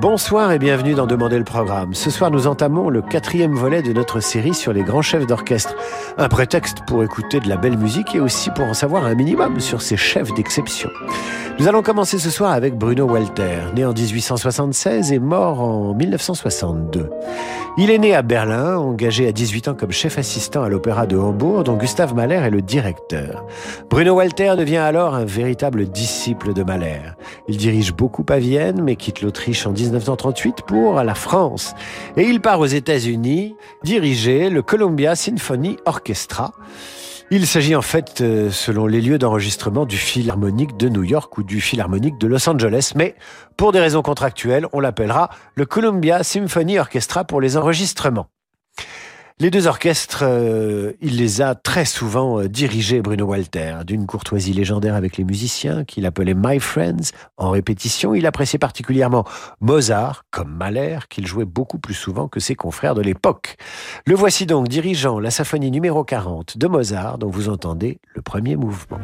Bonsoir et bienvenue dans Demander le programme. Ce soir, nous entamons le quatrième volet de notre série sur les grands chefs d'orchestre. Un prétexte pour écouter de la belle musique et aussi pour en savoir un minimum sur ces chefs d'exception. Nous allons commencer ce soir avec Bruno Walter, né en 1876 et mort en 1962. Il est né à Berlin, engagé à 18 ans comme chef assistant à l'opéra de Hambourg, dont Gustave Mahler est le directeur. Bruno Walter devient alors un véritable disciple de Mahler. Il dirige beaucoup à Vienne, mais quitte l'Autriche en 1938 pour la France. Et il part aux États-Unis diriger le Columbia Symphony Orchestra. Il s'agit en fait, euh, selon les lieux d'enregistrement, du Philharmonique de New York ou du Philharmonique de Los Angeles, mais pour des raisons contractuelles, on l'appellera le Columbia Symphony Orchestra pour les enregistrements. Les deux orchestres, euh, il les a très souvent euh, dirigés, Bruno Walter, d'une courtoisie légendaire avec les musiciens, qu'il appelait My Friends. En répétition, il appréciait particulièrement Mozart, comme Mahler, qu'il jouait beaucoup plus souvent que ses confrères de l'époque. Le voici donc dirigeant la symphonie numéro 40 de Mozart, dont vous entendez le premier mouvement.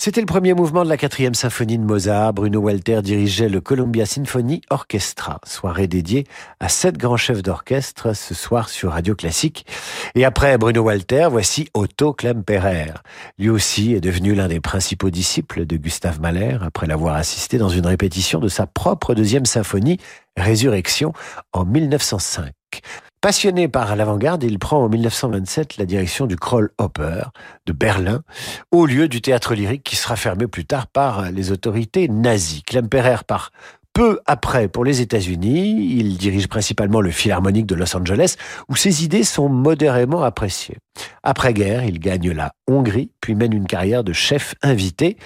C'était le premier mouvement de la quatrième symphonie de Mozart. Bruno Walter dirigeait le Columbia Symphony Orchestra, soirée dédiée à sept grands chefs d'orchestre ce soir sur Radio Classique. Et après Bruno Walter, voici Otto Klemperer. Lui aussi est devenu l'un des principaux disciples de Gustave Mahler après l'avoir assisté dans une répétition de sa propre deuxième symphonie, Résurrection, en 1905. Passionné par l'avant-garde, il prend en 1927 la direction du Kroll Oper de Berlin, au lieu du théâtre lyrique qui sera fermé plus tard par les autorités nazies. Klemperer part peu après pour les États-Unis. Il dirige principalement le Philharmonique de Los Angeles, où ses idées sont modérément appréciées. Après-guerre, il gagne la Hongrie, puis mène une carrière de chef invité.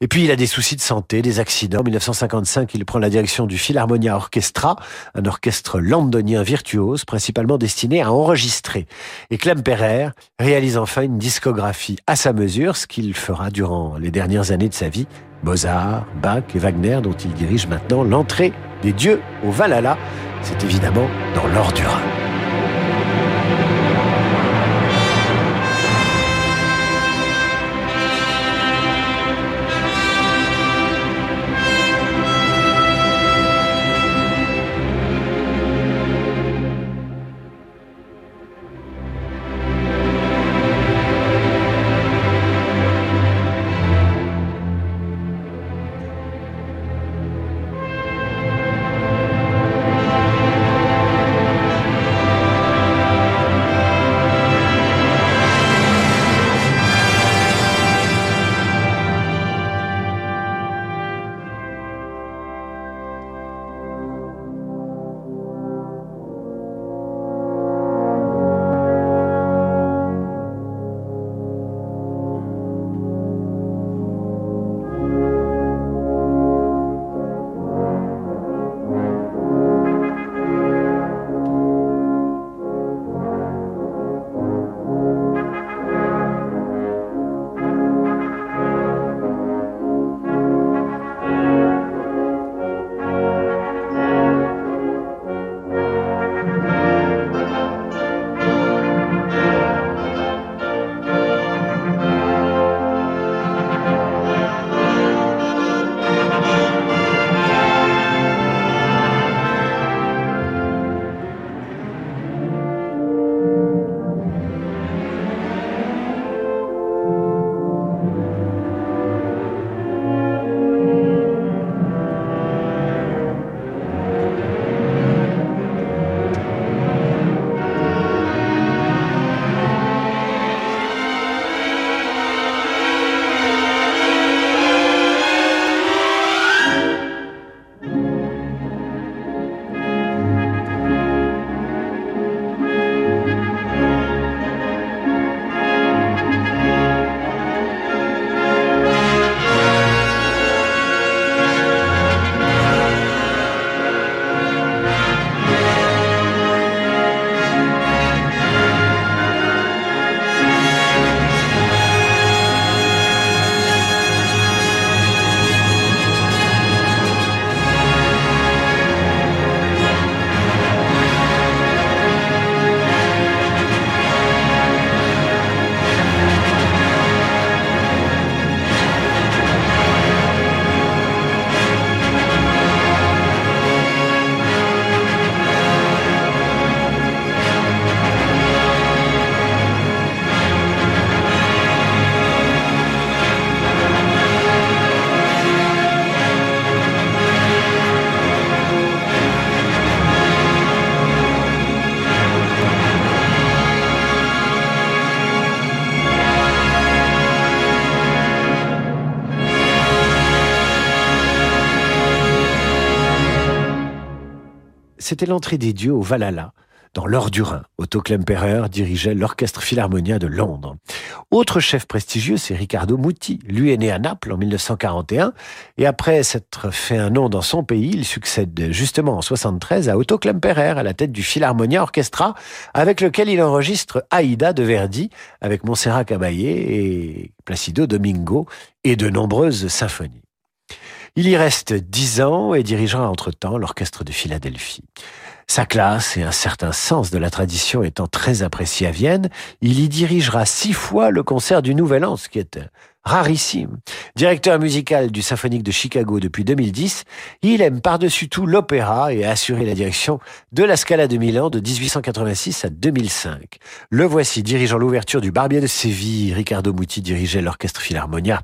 Et puis il a des soucis de santé, des accidents. En 1955, il prend la direction du Philharmonia Orchestra, un orchestre londonien virtuose, principalement destiné à enregistrer. Et Klemperer réalise enfin une discographie à sa mesure, ce qu'il fera durant les dernières années de sa vie. Mozart, Bach et Wagner, dont il dirige maintenant l'entrée des dieux au Valhalla. C'est évidemment dans l'or c'était l'entrée des dieux au Valhalla, dans l'or du Rhin. Otto Klemperer dirigeait l'Orchestre Philharmonia de Londres. Autre chef prestigieux, c'est Riccardo Muti. Lui est né à Naples en 1941 et après s'être fait un nom dans son pays, il succède justement en 73 à Otto Klemperer à la tête du Philharmonia Orchestra avec lequel il enregistre Aïda de Verdi avec Montserrat Caballé et Placido Domingo et de nombreuses symphonies. Il y reste dix ans et dirigera entre-temps l'orchestre de Philadelphie. Sa classe et un certain sens de la tradition étant très appréciés à Vienne, il y dirigera six fois le concert du Nouvel An, ce qui est rarissime. Directeur musical du Symphonique de Chicago depuis 2010, il aime par-dessus tout l'opéra et a assuré la direction de la Scala de Milan de 1886 à 2005. Le voici dirigeant l'ouverture du Barbier de Séville. Riccardo Muti dirigeait l'orchestre Philharmonia.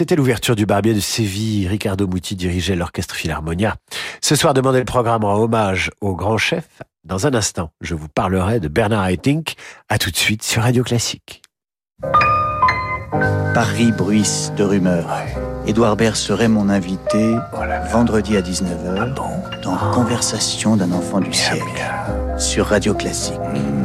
C'était l'ouverture du Barbier de Séville. Ricardo Muti dirigeait l'orchestre Philharmonia. Ce soir, demandez le programme en hommage au grand chef. Dans un instant, je vous parlerai de Bernard Haitink. À tout de suite sur Radio Classique. Paris bruisse de rumeurs. Édouard Baird serait mon invité oh vendredi à 19h ah dans ah. Conversation d'un enfant du siècle sur Radio Classique. Mmh.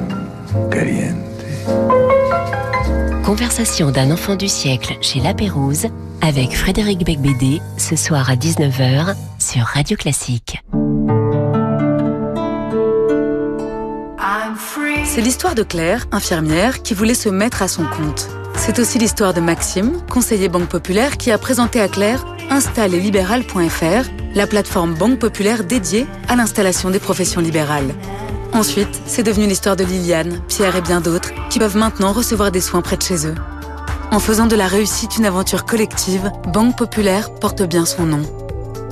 Conversation d'un enfant du siècle chez La Pérouse avec Frédéric Becbédé ce soir à 19h sur Radio Classique. C'est l'histoire de Claire, infirmière, qui voulait se mettre à son compte. C'est aussi l'histoire de Maxime, conseiller Banque Populaire, qui a présenté à Claire installeslibéral.fr, la plateforme Banque Populaire dédiée à l'installation des professions libérales. Ensuite, c'est devenu l'histoire de Liliane, Pierre et bien d'autres qui peuvent maintenant recevoir des soins près de chez eux. En faisant de la réussite une aventure collective, Banque Populaire porte bien son nom.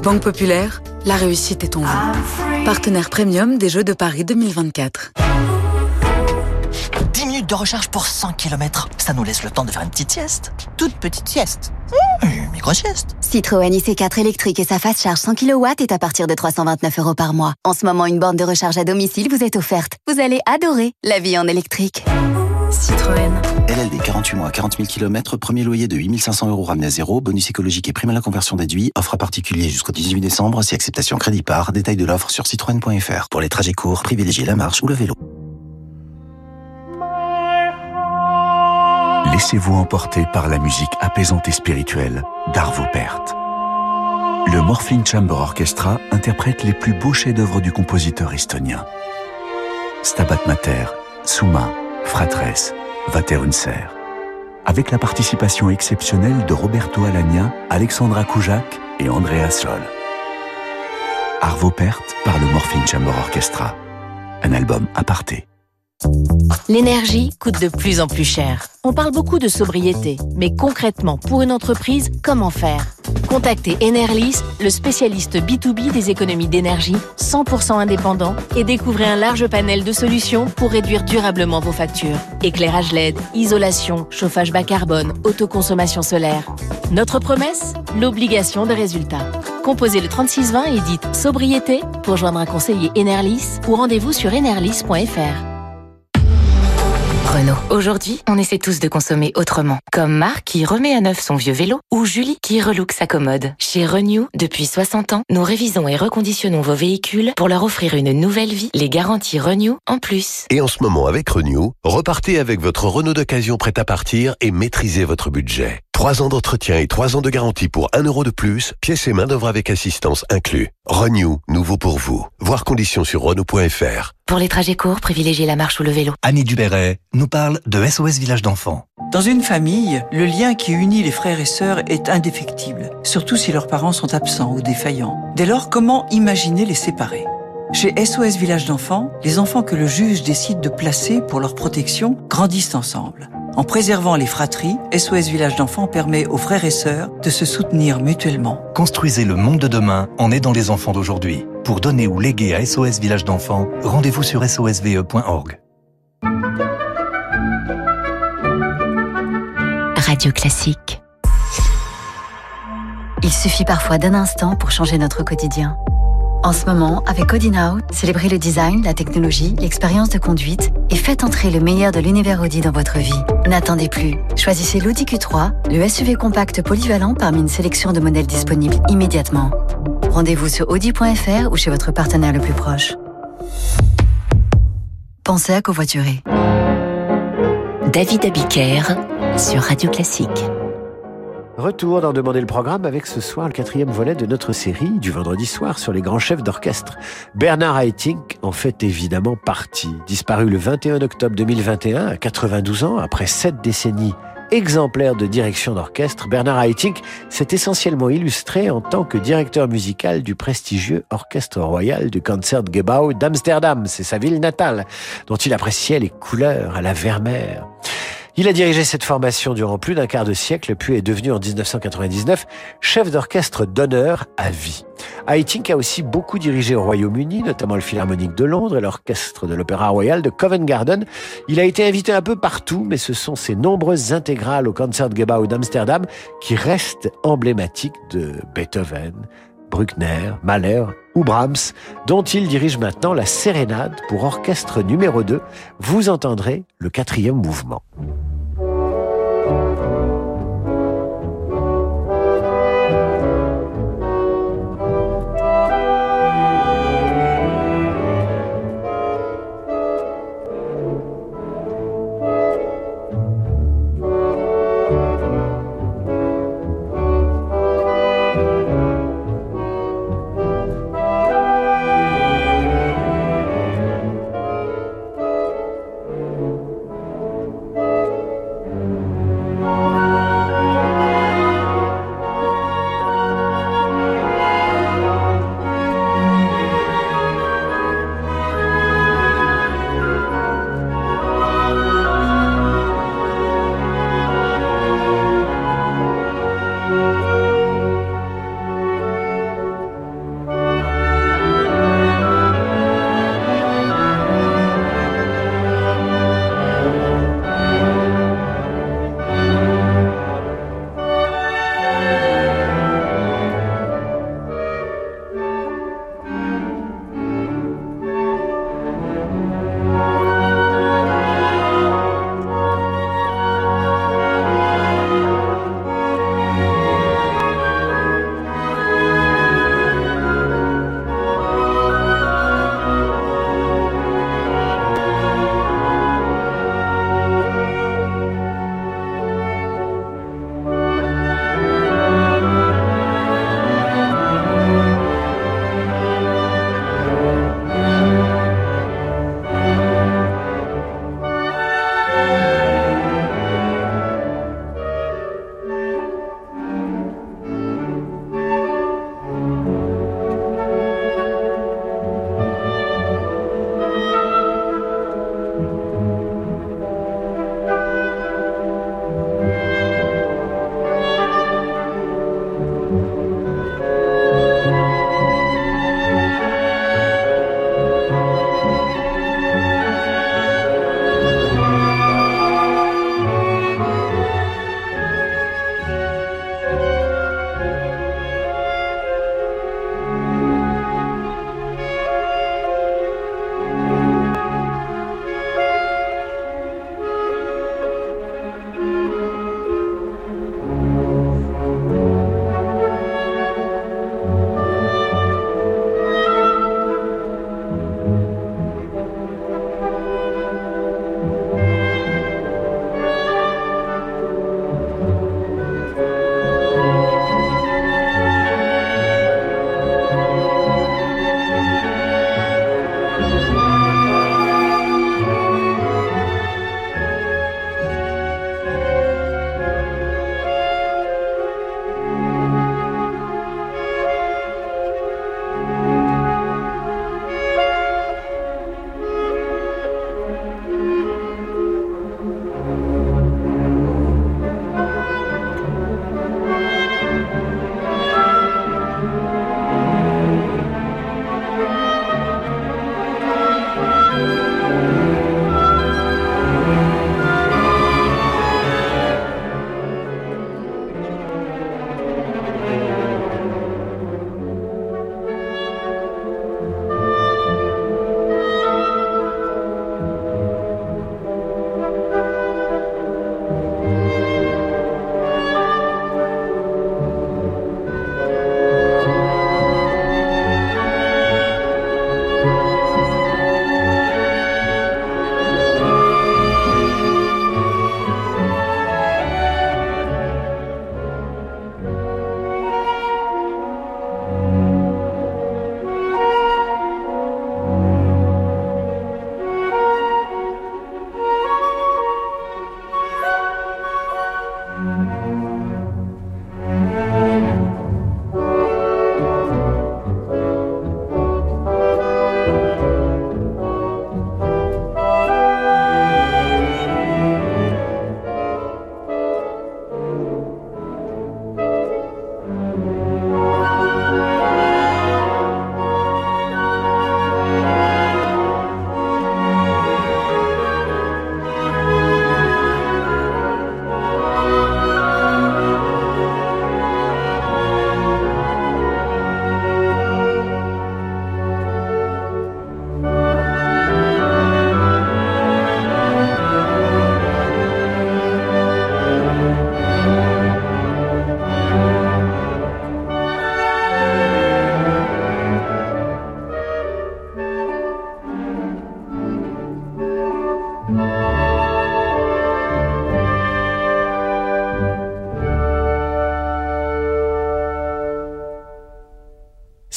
Banque Populaire, la réussite est en vous. Partenaire premium des Jeux de Paris 2024. 10 minutes de recharge pour 100 km. Ça nous laisse le temps de faire une petite sieste. Toute petite sieste. Une micro-sieste. Citroën IC4 électrique et sa phase charge 100 kW est à partir de 329 euros par mois. En ce moment, une borne de recharge à domicile vous est offerte. Vous allez adorer la vie en électrique. Citroën. LLD 48 mois, 40 000 km, premier loyer de 8500 euros ramené à zéro, bonus écologique et prime à la conversion déduit, offre à particulier jusqu'au 18 décembre, si acceptation crédit par, détail de l'offre sur citroën.fr. Pour les trajets courts, privilégiez la marche ou le vélo. Laissez-vous emporter par la musique apaisante et spirituelle d'Arvo Pärt. Le Morphine Chamber Orchestra interprète les plus beaux chefs-d'œuvre du compositeur estonien. Stabat Mater, Suma, Fratres, Vaterunser. Avec la participation exceptionnelle de Roberto Alagna, Alexandra Koujak et Andrea Sol. Arvo Pärt par le Morphine Chamber Orchestra. Un album aparté. L'énergie coûte de plus en plus cher. On parle beaucoup de sobriété, mais concrètement, pour une entreprise, comment faire? Contactez Enerlis, le spécialiste B2B des économies d'énergie, 100% indépendant, et découvrez un large panel de solutions pour réduire durablement vos factures. Éclairage LED, isolation, chauffage bas carbone, autoconsommation solaire. Notre promesse? L'obligation de résultats. Composez le 3620 et dites sobriété pour joindre un conseiller Enerlis ou rendez-vous sur enerlis.fr. Renault. Aujourd'hui, on essaie tous de consommer autrement. Comme Marc qui remet à neuf son vieux vélo ou Julie qui relook sa commode. Chez Renew, depuis 60 ans, nous révisons et reconditionnons vos véhicules pour leur offrir une nouvelle vie, les garanties Renew en plus. Et en ce moment avec Renew, repartez avec votre Renault d'occasion prêt à partir et maîtrisez votre budget. 3 ans d'entretien et 3 ans de garantie pour 1 euro de plus, pièces et main d'œuvre avec assistance inclus. Renew, nouveau pour vous. Voir conditions sur Renault.fr. Pour les trajets courts, privilégiez la marche ou le vélo. Annie Dubéret nous parle de SOS Village d'enfants. Dans une famille, le lien qui unit les frères et sœurs est indéfectible, surtout si leurs parents sont absents ou défaillants. Dès lors, comment imaginer les séparer? Chez SOS Village d'enfants, les enfants que le juge décide de placer pour leur protection grandissent ensemble. En préservant les fratries, SOS Village d'enfants permet aux frères et sœurs de se soutenir mutuellement. Construisez le monde de demain en aidant les enfants d'aujourd'hui. Pour donner ou léguer à SOS Village d'enfants, rendez-vous sur sosve.org. Radio Classique. Il suffit parfois d'un instant pour changer notre quotidien En ce moment, avec Audi célébrez le design, la technologie, l'expérience de conduite et faites entrer le meilleur de l'univers Audi dans votre vie. N'attendez plus. Choisissez l'Audi Q3, le SUV compact polyvalent parmi une sélection de modèles disponibles immédiatement. Rendez-vous sur audi.fr ou chez votre partenaire le plus proche. Pensez à covoiturer. David Abiker sur Radio Classique. Retour d'en demander le programme avec ce soir le quatrième volet de notre série du vendredi soir sur les grands chefs d'orchestre. Bernard Haitink en fait évidemment partie. Disparu le 21 octobre 2021 à 92 ans après sept décennies exemplaires de direction d'orchestre, Bernard Haitink s'est essentiellement illustré en tant que directeur musical du prestigieux Orchestre Royal du Concertgebouw d'Amsterdam. C'est sa ville natale, dont il appréciait les couleurs à la vermeer. Il a dirigé cette formation durant plus d'un quart de siècle, puis est devenu en 1999 chef d'orchestre d'honneur à vie. Haitink a aussi beaucoup dirigé au Royaume-Uni, notamment le Philharmonique de Londres et l'orchestre de l'Opéra Royal de Covent Garden. Il a été invité un peu partout, mais ce sont ses nombreuses intégrales au Concertgebouw d'Amsterdam qui restent emblématiques de Beethoven, Bruckner, Mahler ou Brahms, dont il dirige maintenant la sérénade pour orchestre numéro 2. Vous entendrez le quatrième mouvement.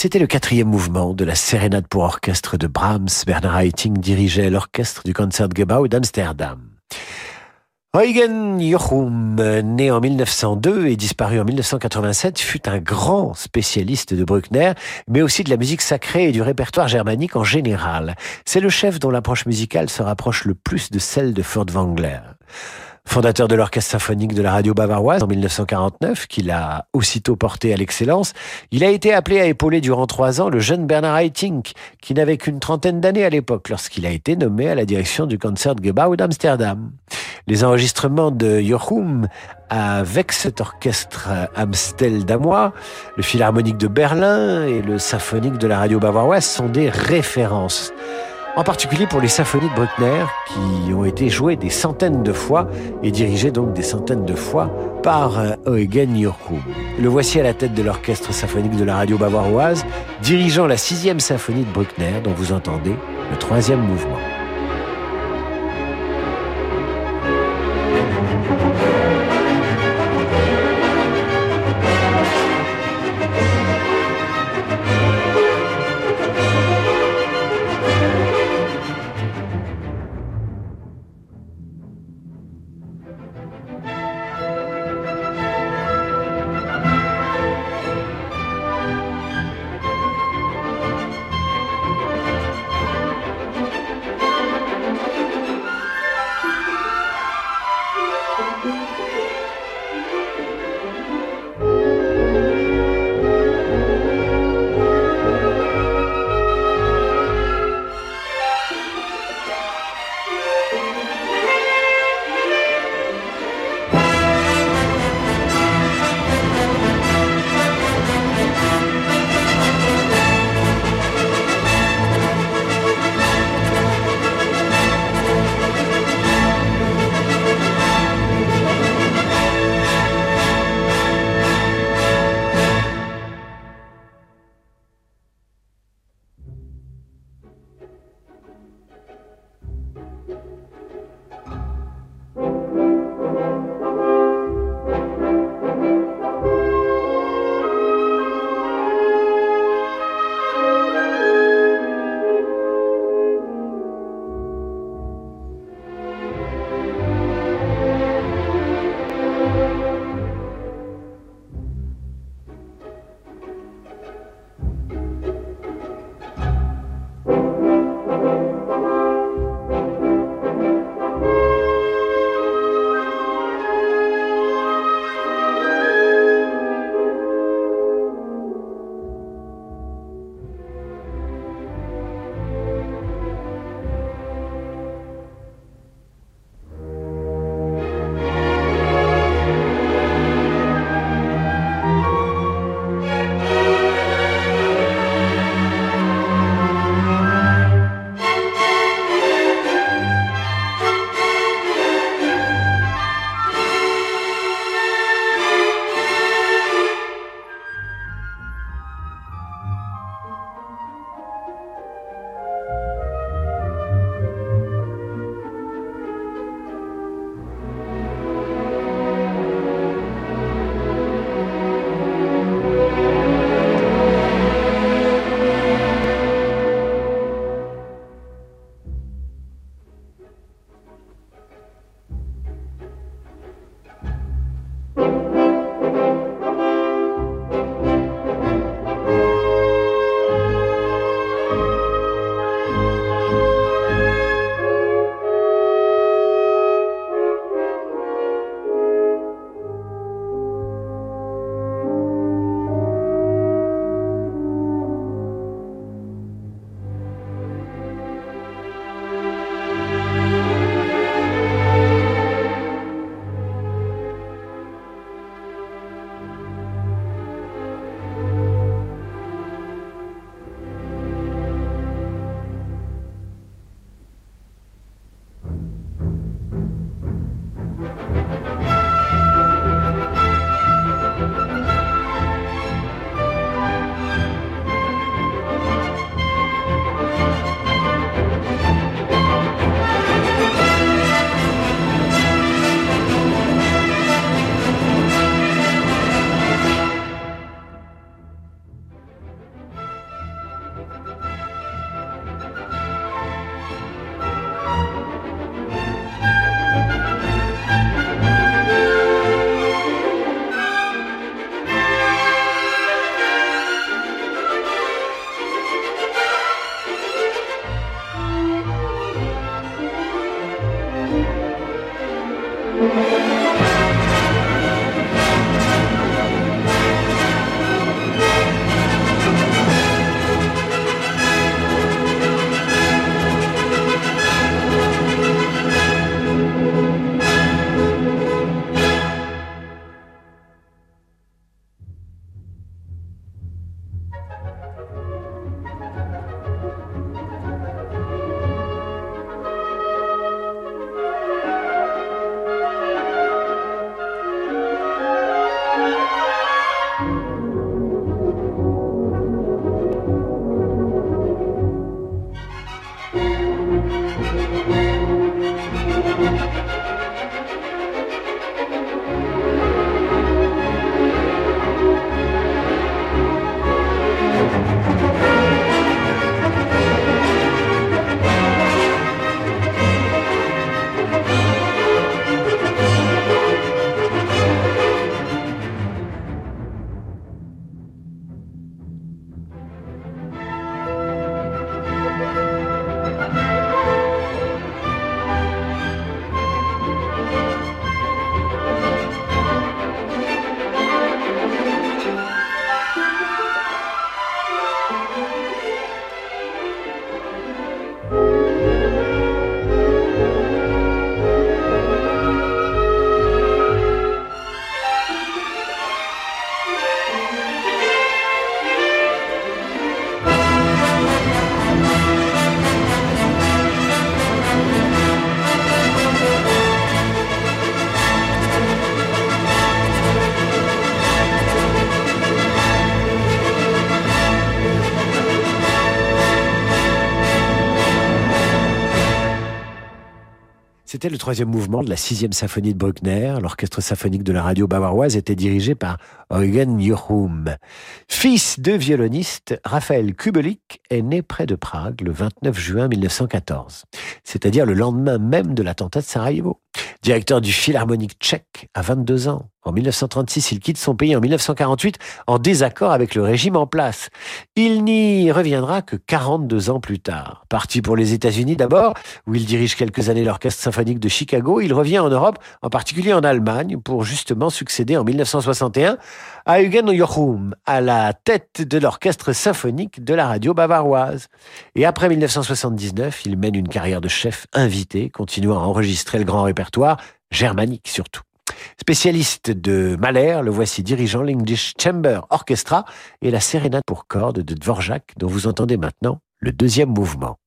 C'était le quatrième mouvement de la sérénade pour orchestre de Brahms. Bernard Haitink dirigeait l'orchestre du Concertgebouw d'Amsterdam. Eugen Jochum, né en 1902 et disparu en 1987, fut un grand spécialiste de Bruckner, mais aussi de la musique sacrée et du répertoire germanique en général. C'est le chef dont l'approche musicale se rapproche le plus de celle de Furtwängler. Fondateur de l'Orchestre symphonique de la radio bavaroise en 1949, qu'il a aussitôt porté à l'excellence, il a été appelé à épauler durant trois ans le jeune Bernard Haitink, qui n'avait qu'une trentaine d'années à l'époque, lorsqu'il a été nommé à la direction du Concertgebouw d'Amsterdam. Les enregistrements de Jochum avec cet orchestre Amstel-Damois, le Philharmonique de Berlin et le Symphonique de la radio bavaroise sont des références en particulier pour les symphonies de Bruckner qui ont été jouées des centaines de fois et dirigées donc des centaines de fois par euh, Eugen Jochum. Le voici à la tête de l'orchestre symphonique de la radio bavaroise, dirigeant la sixième symphonie de Bruckner dont vous entendez le troisième mouvement. Le troisième mouvement de la sixième symphonie de Bruckner. L'orchestre symphonique de la radio bavaroise était dirigé par Eugen Jochum. Fils de violoniste, Raphaël Kubelik est né près de Prague le 29 juin 1914, c'est-à-dire le lendemain même de l'attentat de Sarajevo. Directeur du Philharmonique tchèque à 22 ans. En 1936, il quitte son pays en 1948 en désaccord avec le régime en place. Il n'y reviendra que 42 ans plus tard. Parti pour les États-Unis d'abord, où il dirige quelques années l'Orchestre symphonique de Chicago, il revient en Europe, en particulier en Allemagne, pour justement succéder en 1961 à Eugen Jochum, à la tête de l'Orchestre symphonique de la radio bavaroise. Et après 1979, il mène une carrière de chef invité, continuant à enregistrer le grand répertoire, germanique surtout. Spécialiste de Mahler, le voici dirigeant l'English Chamber Orchestra et la sérénade pour cordes de Dvorak, dont vous entendez maintenant le deuxième mouvement.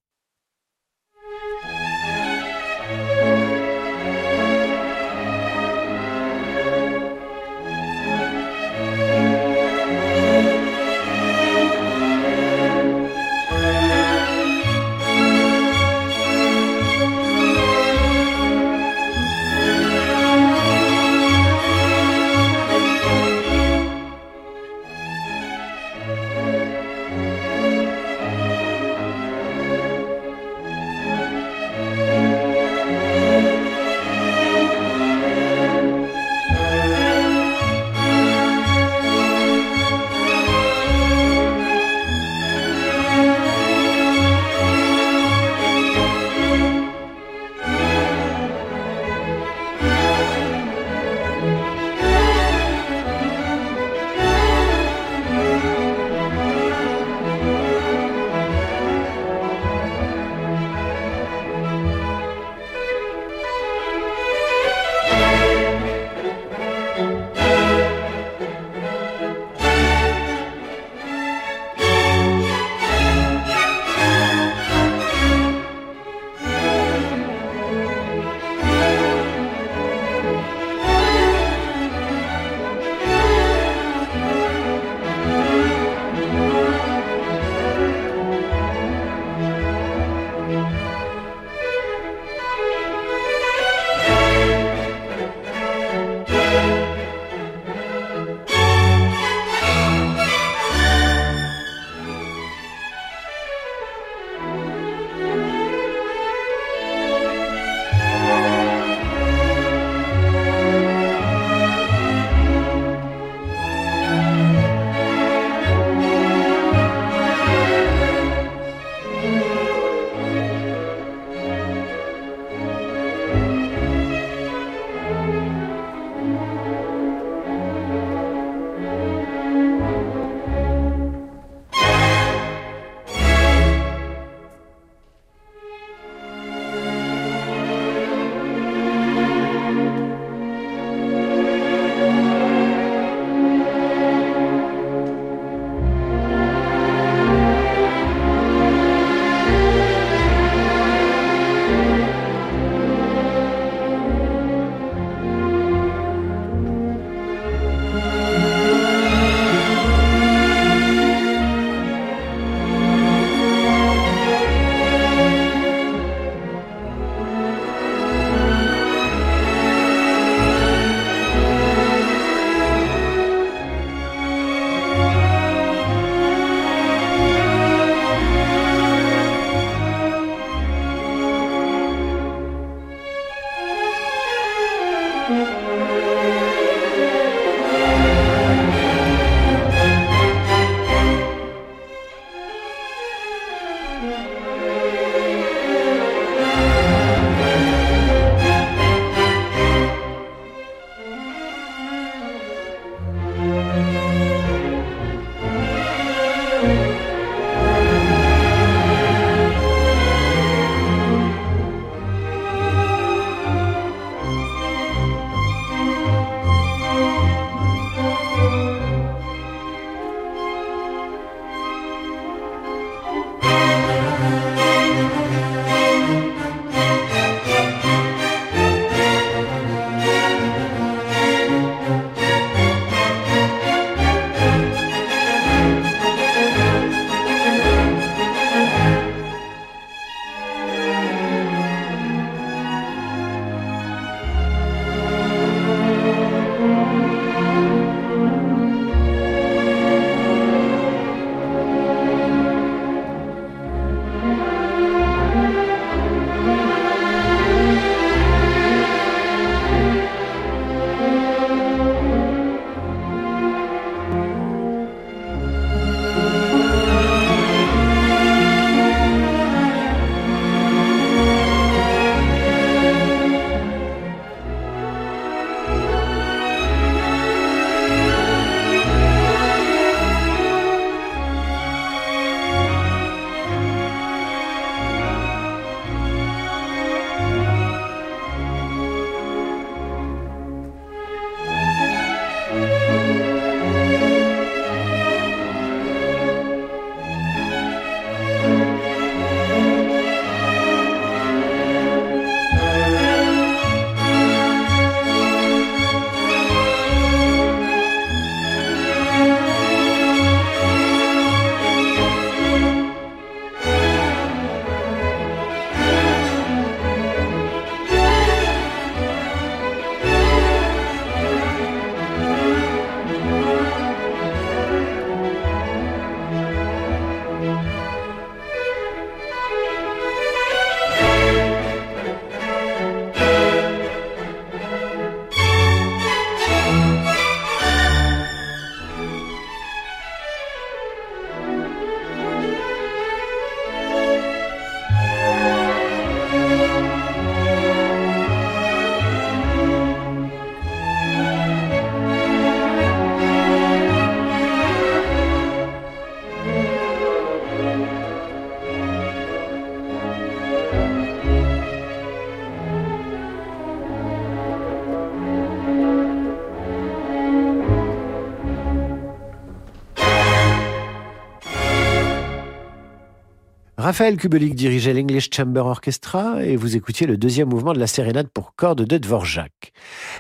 Raphaël Kubelik dirigeait l'English Chamber Orchestra et vous écoutiez le deuxième mouvement de la sérénade pour cordes de Dvorak.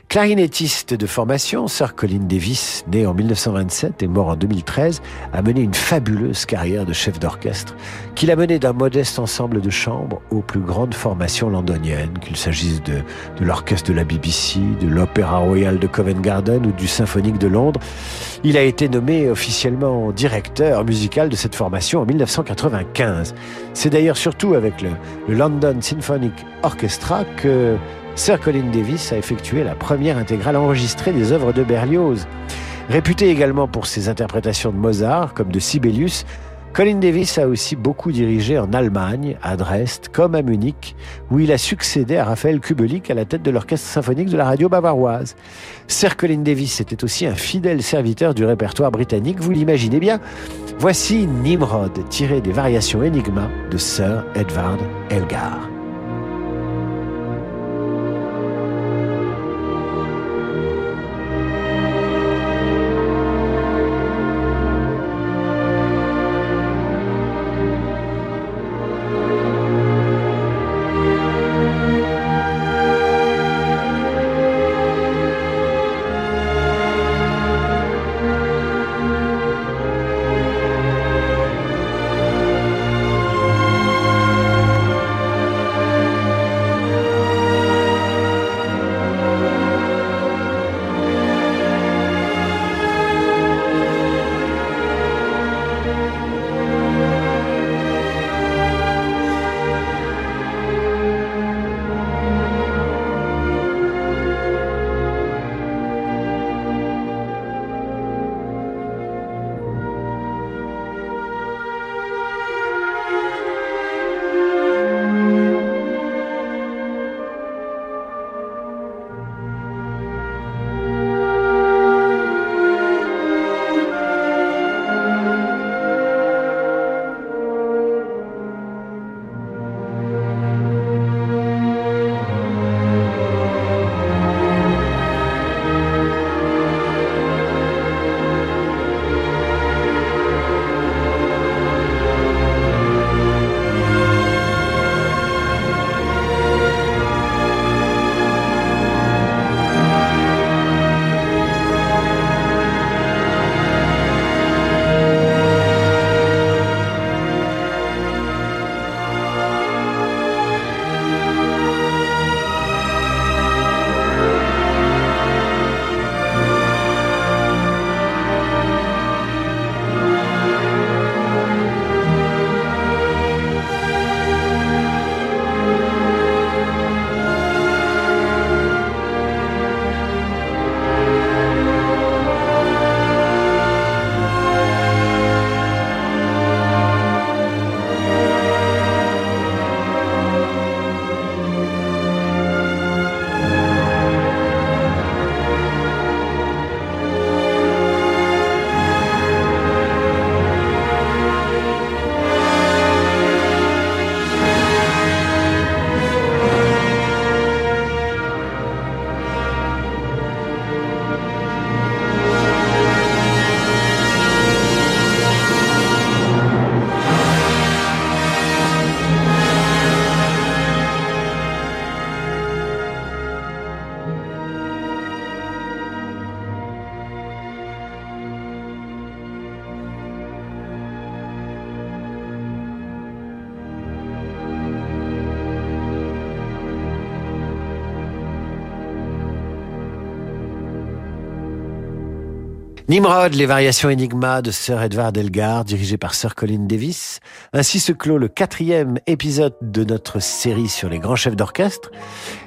Clarinettiste de formation, Sir Colin Davis, né en 1927 et mort en 2013, a mené une fabuleuse carrière de chef d'orchestre qu'il a mené d'un modeste ensemble de chambres aux plus grandes formations londoniennes, qu'il s'agisse de, de l'orchestre de la BBC, de l'Opéra Royal de Covent Garden ou du Symphonique de Londres. Il a été nommé officiellement directeur musical de cette formation en 1995. C'est d'ailleurs surtout avec le, London Symphonic Orchestra que Sir Colin Davis a effectué la première intégrale enregistrée des œuvres de Berlioz. Réputé également pour ses interprétations de Mozart, comme de Sibelius, Colin Davis a aussi beaucoup dirigé en Allemagne, à Dresde, comme à Munich, où il a succédé à Raphaël Kubelik à la tête de l'orchestre symphonique de la radio bavaroise. Sir Colin Davis était aussi un fidèle serviteur du répertoire britannique, vous l'imaginez bien. Voici Nimrod, tiré des variations Enigma de Sir Edward Elgar. Nimrod, les variations Enigma de Sir Edward Elgar, dirigé par Sir Colin Davis. Ainsi se clôt le quatrième épisode de notre série sur les grands chefs d'orchestre.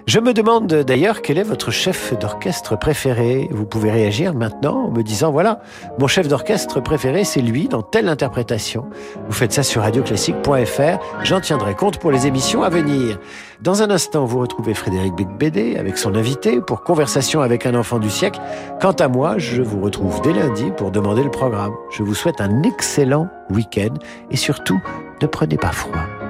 Je me demande d'ailleurs quel est votre chef d'orchestre préféré. Vous pouvez réagir maintenant en me disant voilà, mon chef d'orchestre préféré c'est lui dans telle interprétation. Vous faites ça sur radioclassique.fr. J'en tiendrai compte pour les émissions à venir. Dans un instant, vous retrouvez Frédéric Becbédé avec son invité pour Conversation avec un enfant du siècle. Quant à moi, je vous retrouve dès lundi pour demander le programme. Je vous souhaite un excellent week-end et surtout, ne prenez pas froid.